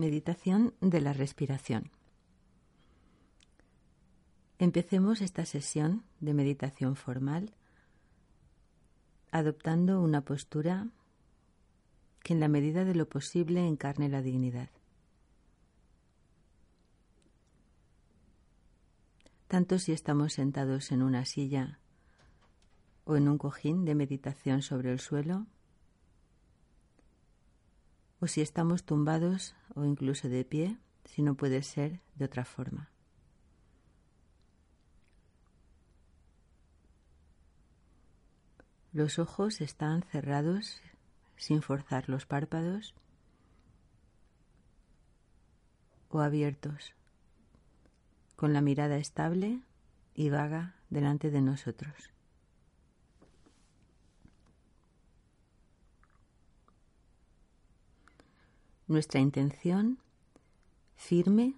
Meditación de la respiración. Empecemos esta sesión de meditación formal adoptando una postura que en la medida de lo posible encarne la dignidad. Tanto si estamos sentados en una silla o en un cojín de meditación sobre el suelo, o si estamos tumbados o incluso de pie, si no puede ser de otra forma. Los ojos están cerrados sin forzar los párpados o abiertos, con la mirada estable y vaga delante de nosotros. Nuestra intención firme,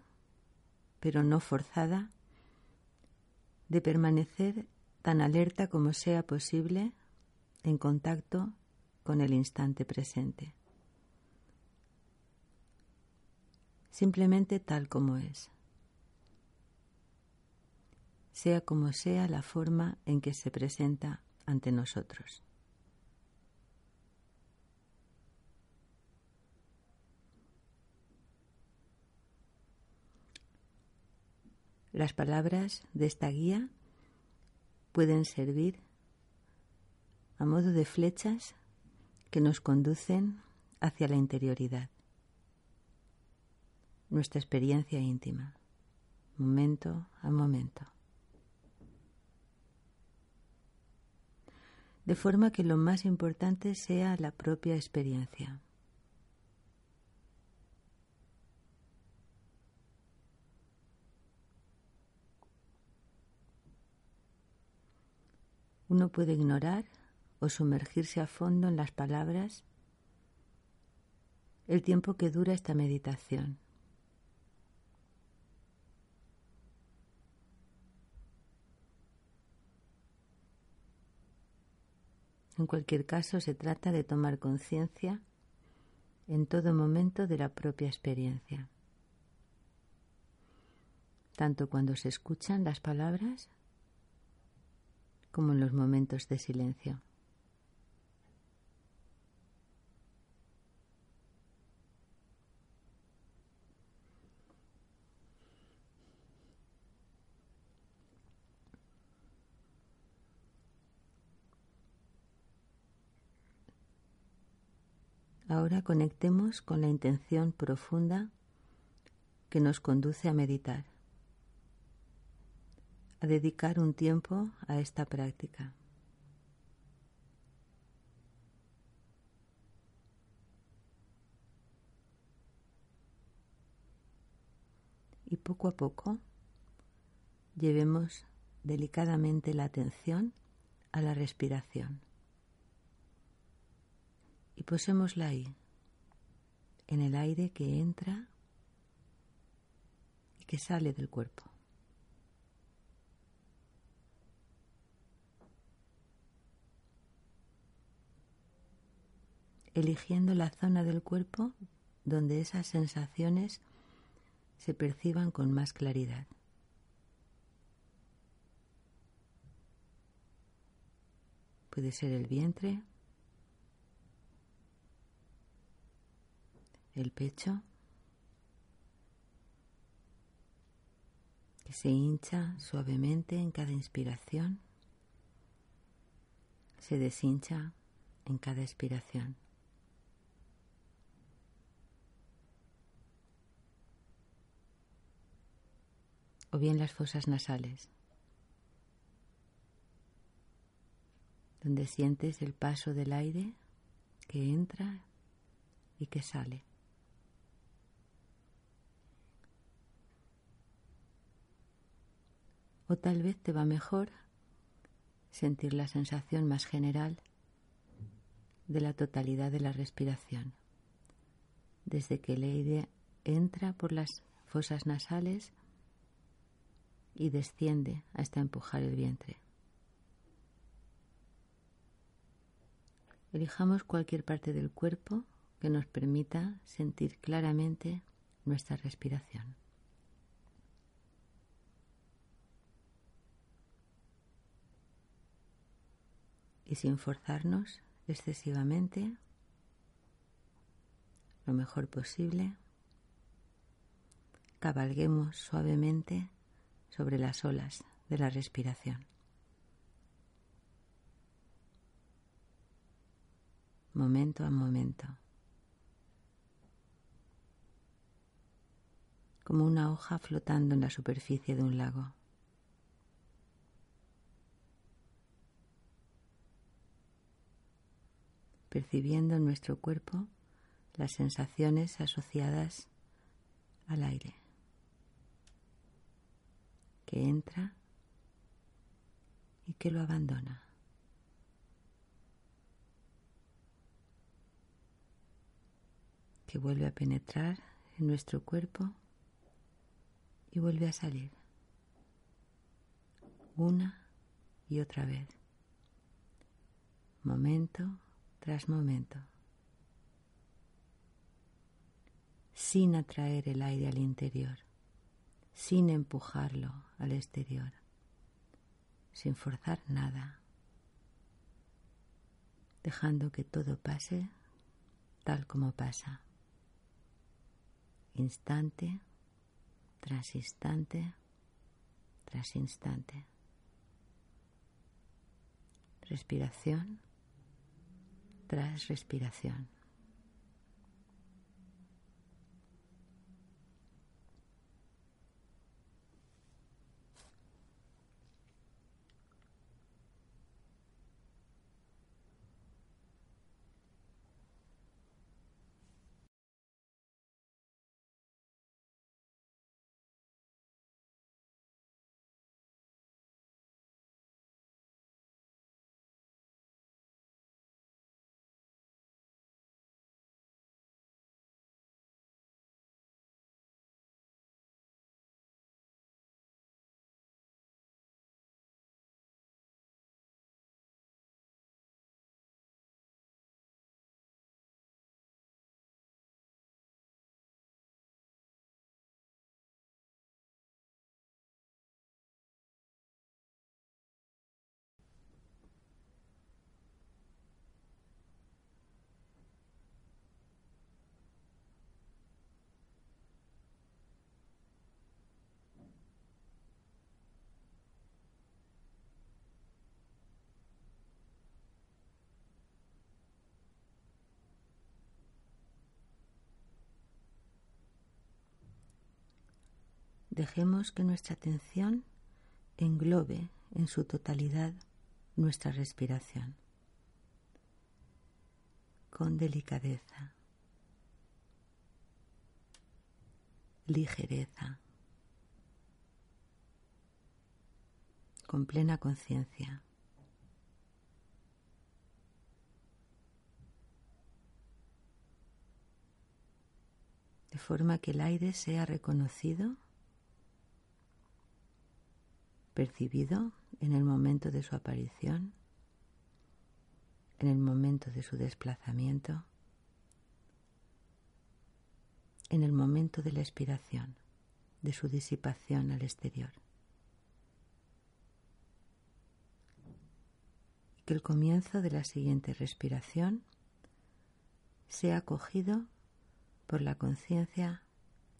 pero no forzada, de permanecer tan alerta como sea posible en contacto con el instante presente. Simplemente tal como es. Sea como sea la forma en que se presenta ante nosotros. Las palabras de esta guía pueden servir a modo de flechas que nos conducen hacia la interioridad, nuestra experiencia íntima, momento a momento. De forma que lo más importante sea la propia experiencia. Uno puede ignorar o sumergirse a fondo en las palabras el tiempo que dura esta meditación. En cualquier caso, se trata de tomar conciencia en todo momento de la propia experiencia, tanto cuando se escuchan las palabras como en los momentos de silencio. Ahora conectemos con la intención profunda que nos conduce a meditar a dedicar un tiempo a esta práctica. Y poco a poco llevemos delicadamente la atención a la respiración. Y posémosla ahí, en el aire que entra y que sale del cuerpo. Eligiendo la zona del cuerpo donde esas sensaciones se perciban con más claridad. Puede ser el vientre, el pecho, que se hincha suavemente en cada inspiración, se deshincha en cada expiración. O bien las fosas nasales, donde sientes el paso del aire que entra y que sale. O tal vez te va mejor sentir la sensación más general de la totalidad de la respiración, desde que el aire entra por las fosas nasales y desciende hasta empujar el vientre. Elijamos cualquier parte del cuerpo que nos permita sentir claramente nuestra respiración. Y sin forzarnos excesivamente, lo mejor posible, cabalguemos suavemente sobre las olas de la respiración. Momento a momento. Como una hoja flotando en la superficie de un lago. percibiendo en nuestro cuerpo las sensaciones asociadas al aire que entra y que lo abandona. que vuelve a penetrar en nuestro cuerpo y vuelve a salir una y otra vez, momento tras momento, sin atraer el aire al interior sin empujarlo al exterior, sin forzar nada, dejando que todo pase tal como pasa, instante tras instante tras instante. Respiración tras respiración. Dejemos que nuestra atención englobe en su totalidad nuestra respiración, con delicadeza, ligereza, con plena conciencia. de forma que el aire sea reconocido percibido en el momento de su aparición, en el momento de su desplazamiento, en el momento de la expiración, de su disipación al exterior. que el comienzo de la siguiente respiración sea acogido por la conciencia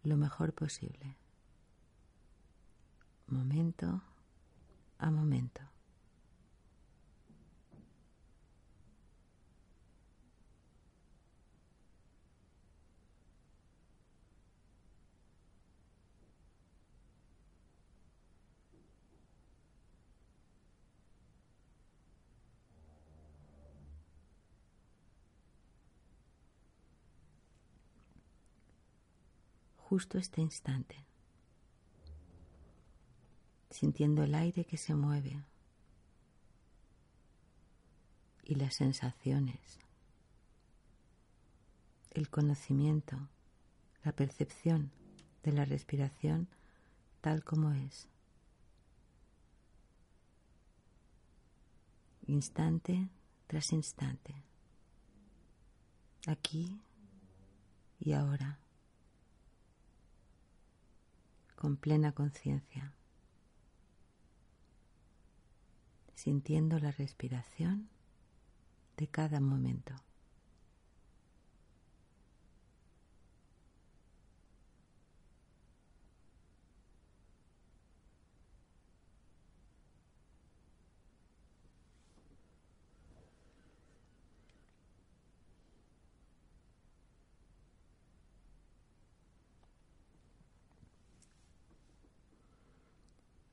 lo mejor posible. Momento a momento. justo este instante sintiendo el aire que se mueve y las sensaciones, el conocimiento, la percepción de la respiración tal como es. Instante tras instante, aquí y ahora, con plena conciencia, sintiendo la respiración de cada momento.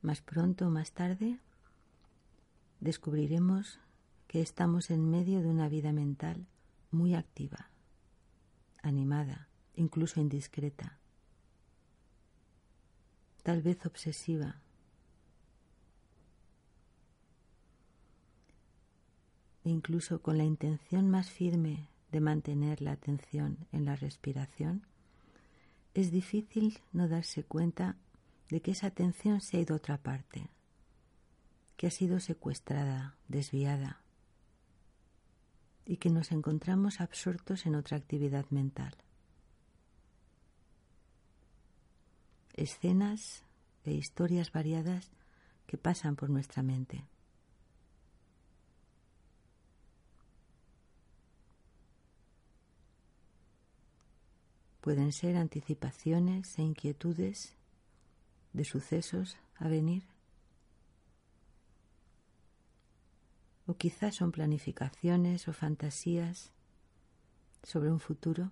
Más pronto o más tarde descubriremos que estamos en medio de una vida mental muy activa, animada, incluso indiscreta, tal vez obsesiva. Incluso con la intención más firme de mantener la atención en la respiración, es difícil no darse cuenta de que esa atención se ha ido a otra parte, que ha sido secuestrada, desviada, y que nos encontramos absortos en otra actividad mental. Escenas e historias variadas que pasan por nuestra mente. Pueden ser anticipaciones e inquietudes de sucesos a venir. O quizás son planificaciones o fantasías sobre un futuro.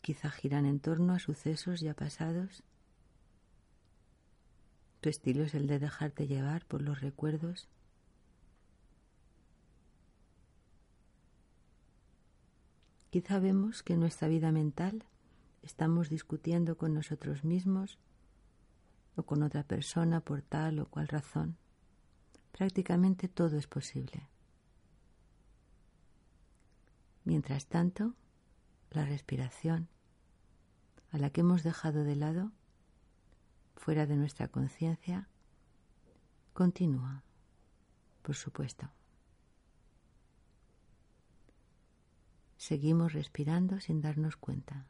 Quizá giran en torno a sucesos ya pasados. Tu estilo es el de dejarte llevar por los recuerdos. Quizá vemos que nuestra vida mental estamos discutiendo con nosotros mismos o con otra persona por tal o cual razón. Prácticamente todo es posible. Mientras tanto, la respiración, a la que hemos dejado de lado, fuera de nuestra conciencia, continúa, por supuesto. Seguimos respirando sin darnos cuenta.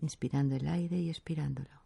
Inspirando el aire y expirándolo.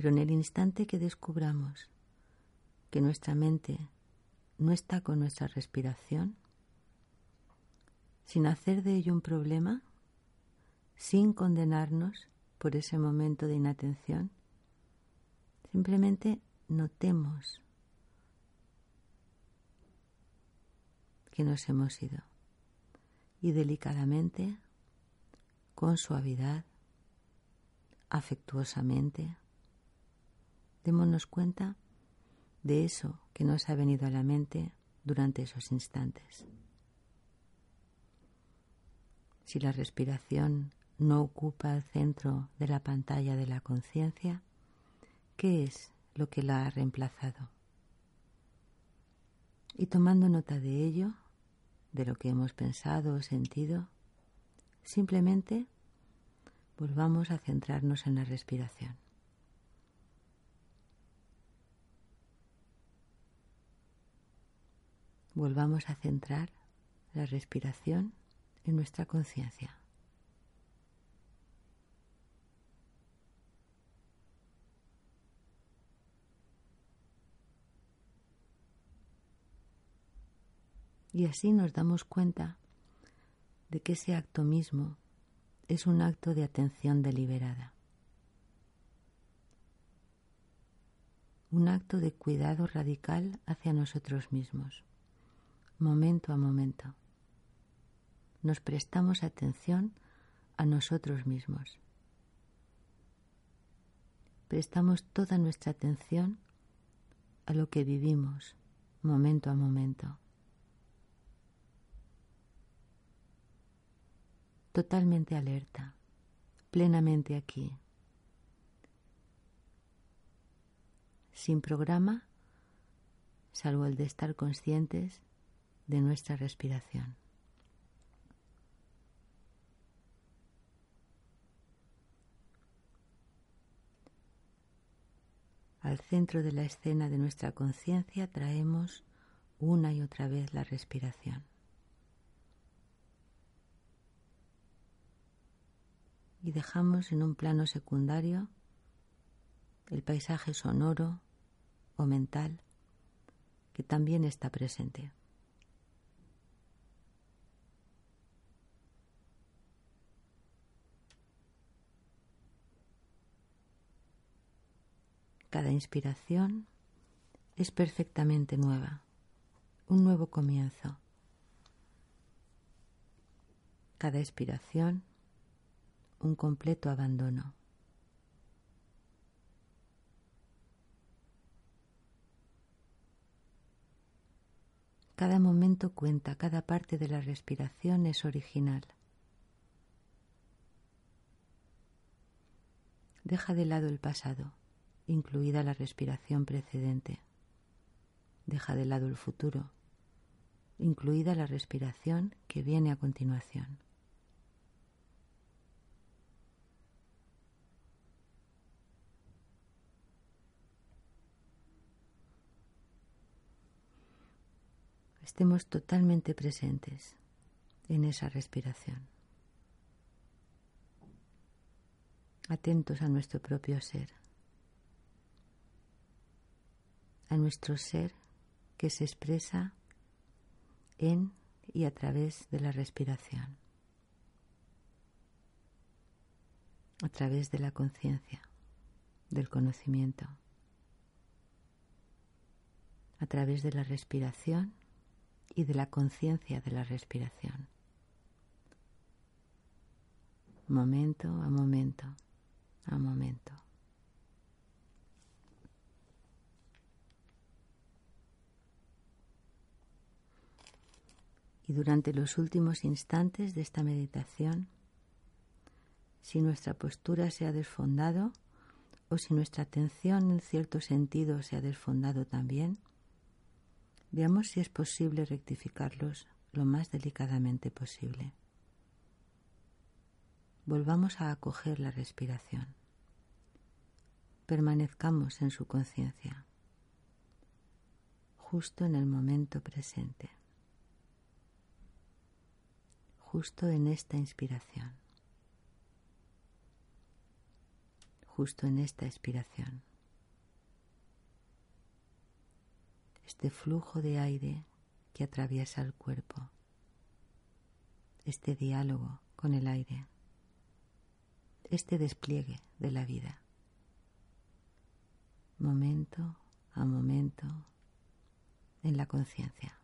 Pero en el instante que descubramos que nuestra mente no está con nuestra respiración, sin hacer de ello un problema, sin condenarnos por ese momento de inatención, simplemente notemos que nos hemos ido. Y delicadamente, con suavidad, afectuosamente, démonos cuenta de eso que nos ha venido a la mente durante esos instantes. Si la respiración no ocupa el centro de la pantalla de la conciencia, ¿qué es lo que la ha reemplazado? Y tomando nota de ello, de lo que hemos pensado o sentido, simplemente volvamos a centrarnos en la respiración. Volvamos a centrar la respiración en nuestra conciencia. Y así nos damos cuenta de que ese acto mismo es un acto de atención deliberada, un acto de cuidado radical hacia nosotros mismos, momento a momento. Nos prestamos atención a nosotros mismos. Prestamos toda nuestra atención a lo que vivimos momento a momento. totalmente alerta, plenamente aquí, sin programa, salvo el de estar conscientes de nuestra respiración. Al centro de la escena de nuestra conciencia traemos una y otra vez la respiración. y dejamos en un plano secundario el paisaje sonoro o mental que también está presente. Cada inspiración es perfectamente nueva, un nuevo comienzo. Cada expiración un completo abandono. Cada momento cuenta, cada parte de la respiración es original. Deja de lado el pasado, incluida la respiración precedente. Deja de lado el futuro, incluida la respiración que viene a continuación. estemos totalmente presentes en esa respiración, atentos a nuestro propio ser, a nuestro ser que se expresa en y a través de la respiración, a través de la conciencia, del conocimiento, a través de la respiración y de la conciencia de la respiración. Momento a momento, a momento. Y durante los últimos instantes de esta meditación, si nuestra postura se ha desfondado o si nuestra atención en cierto sentido se ha desfondado también, Veamos si es posible rectificarlos lo más delicadamente posible. Volvamos a acoger la respiración. Permanezcamos en su conciencia, justo en el momento presente, justo en esta inspiración, justo en esta expiración. este flujo de aire que atraviesa el cuerpo, este diálogo con el aire, este despliegue de la vida, momento a momento en la conciencia.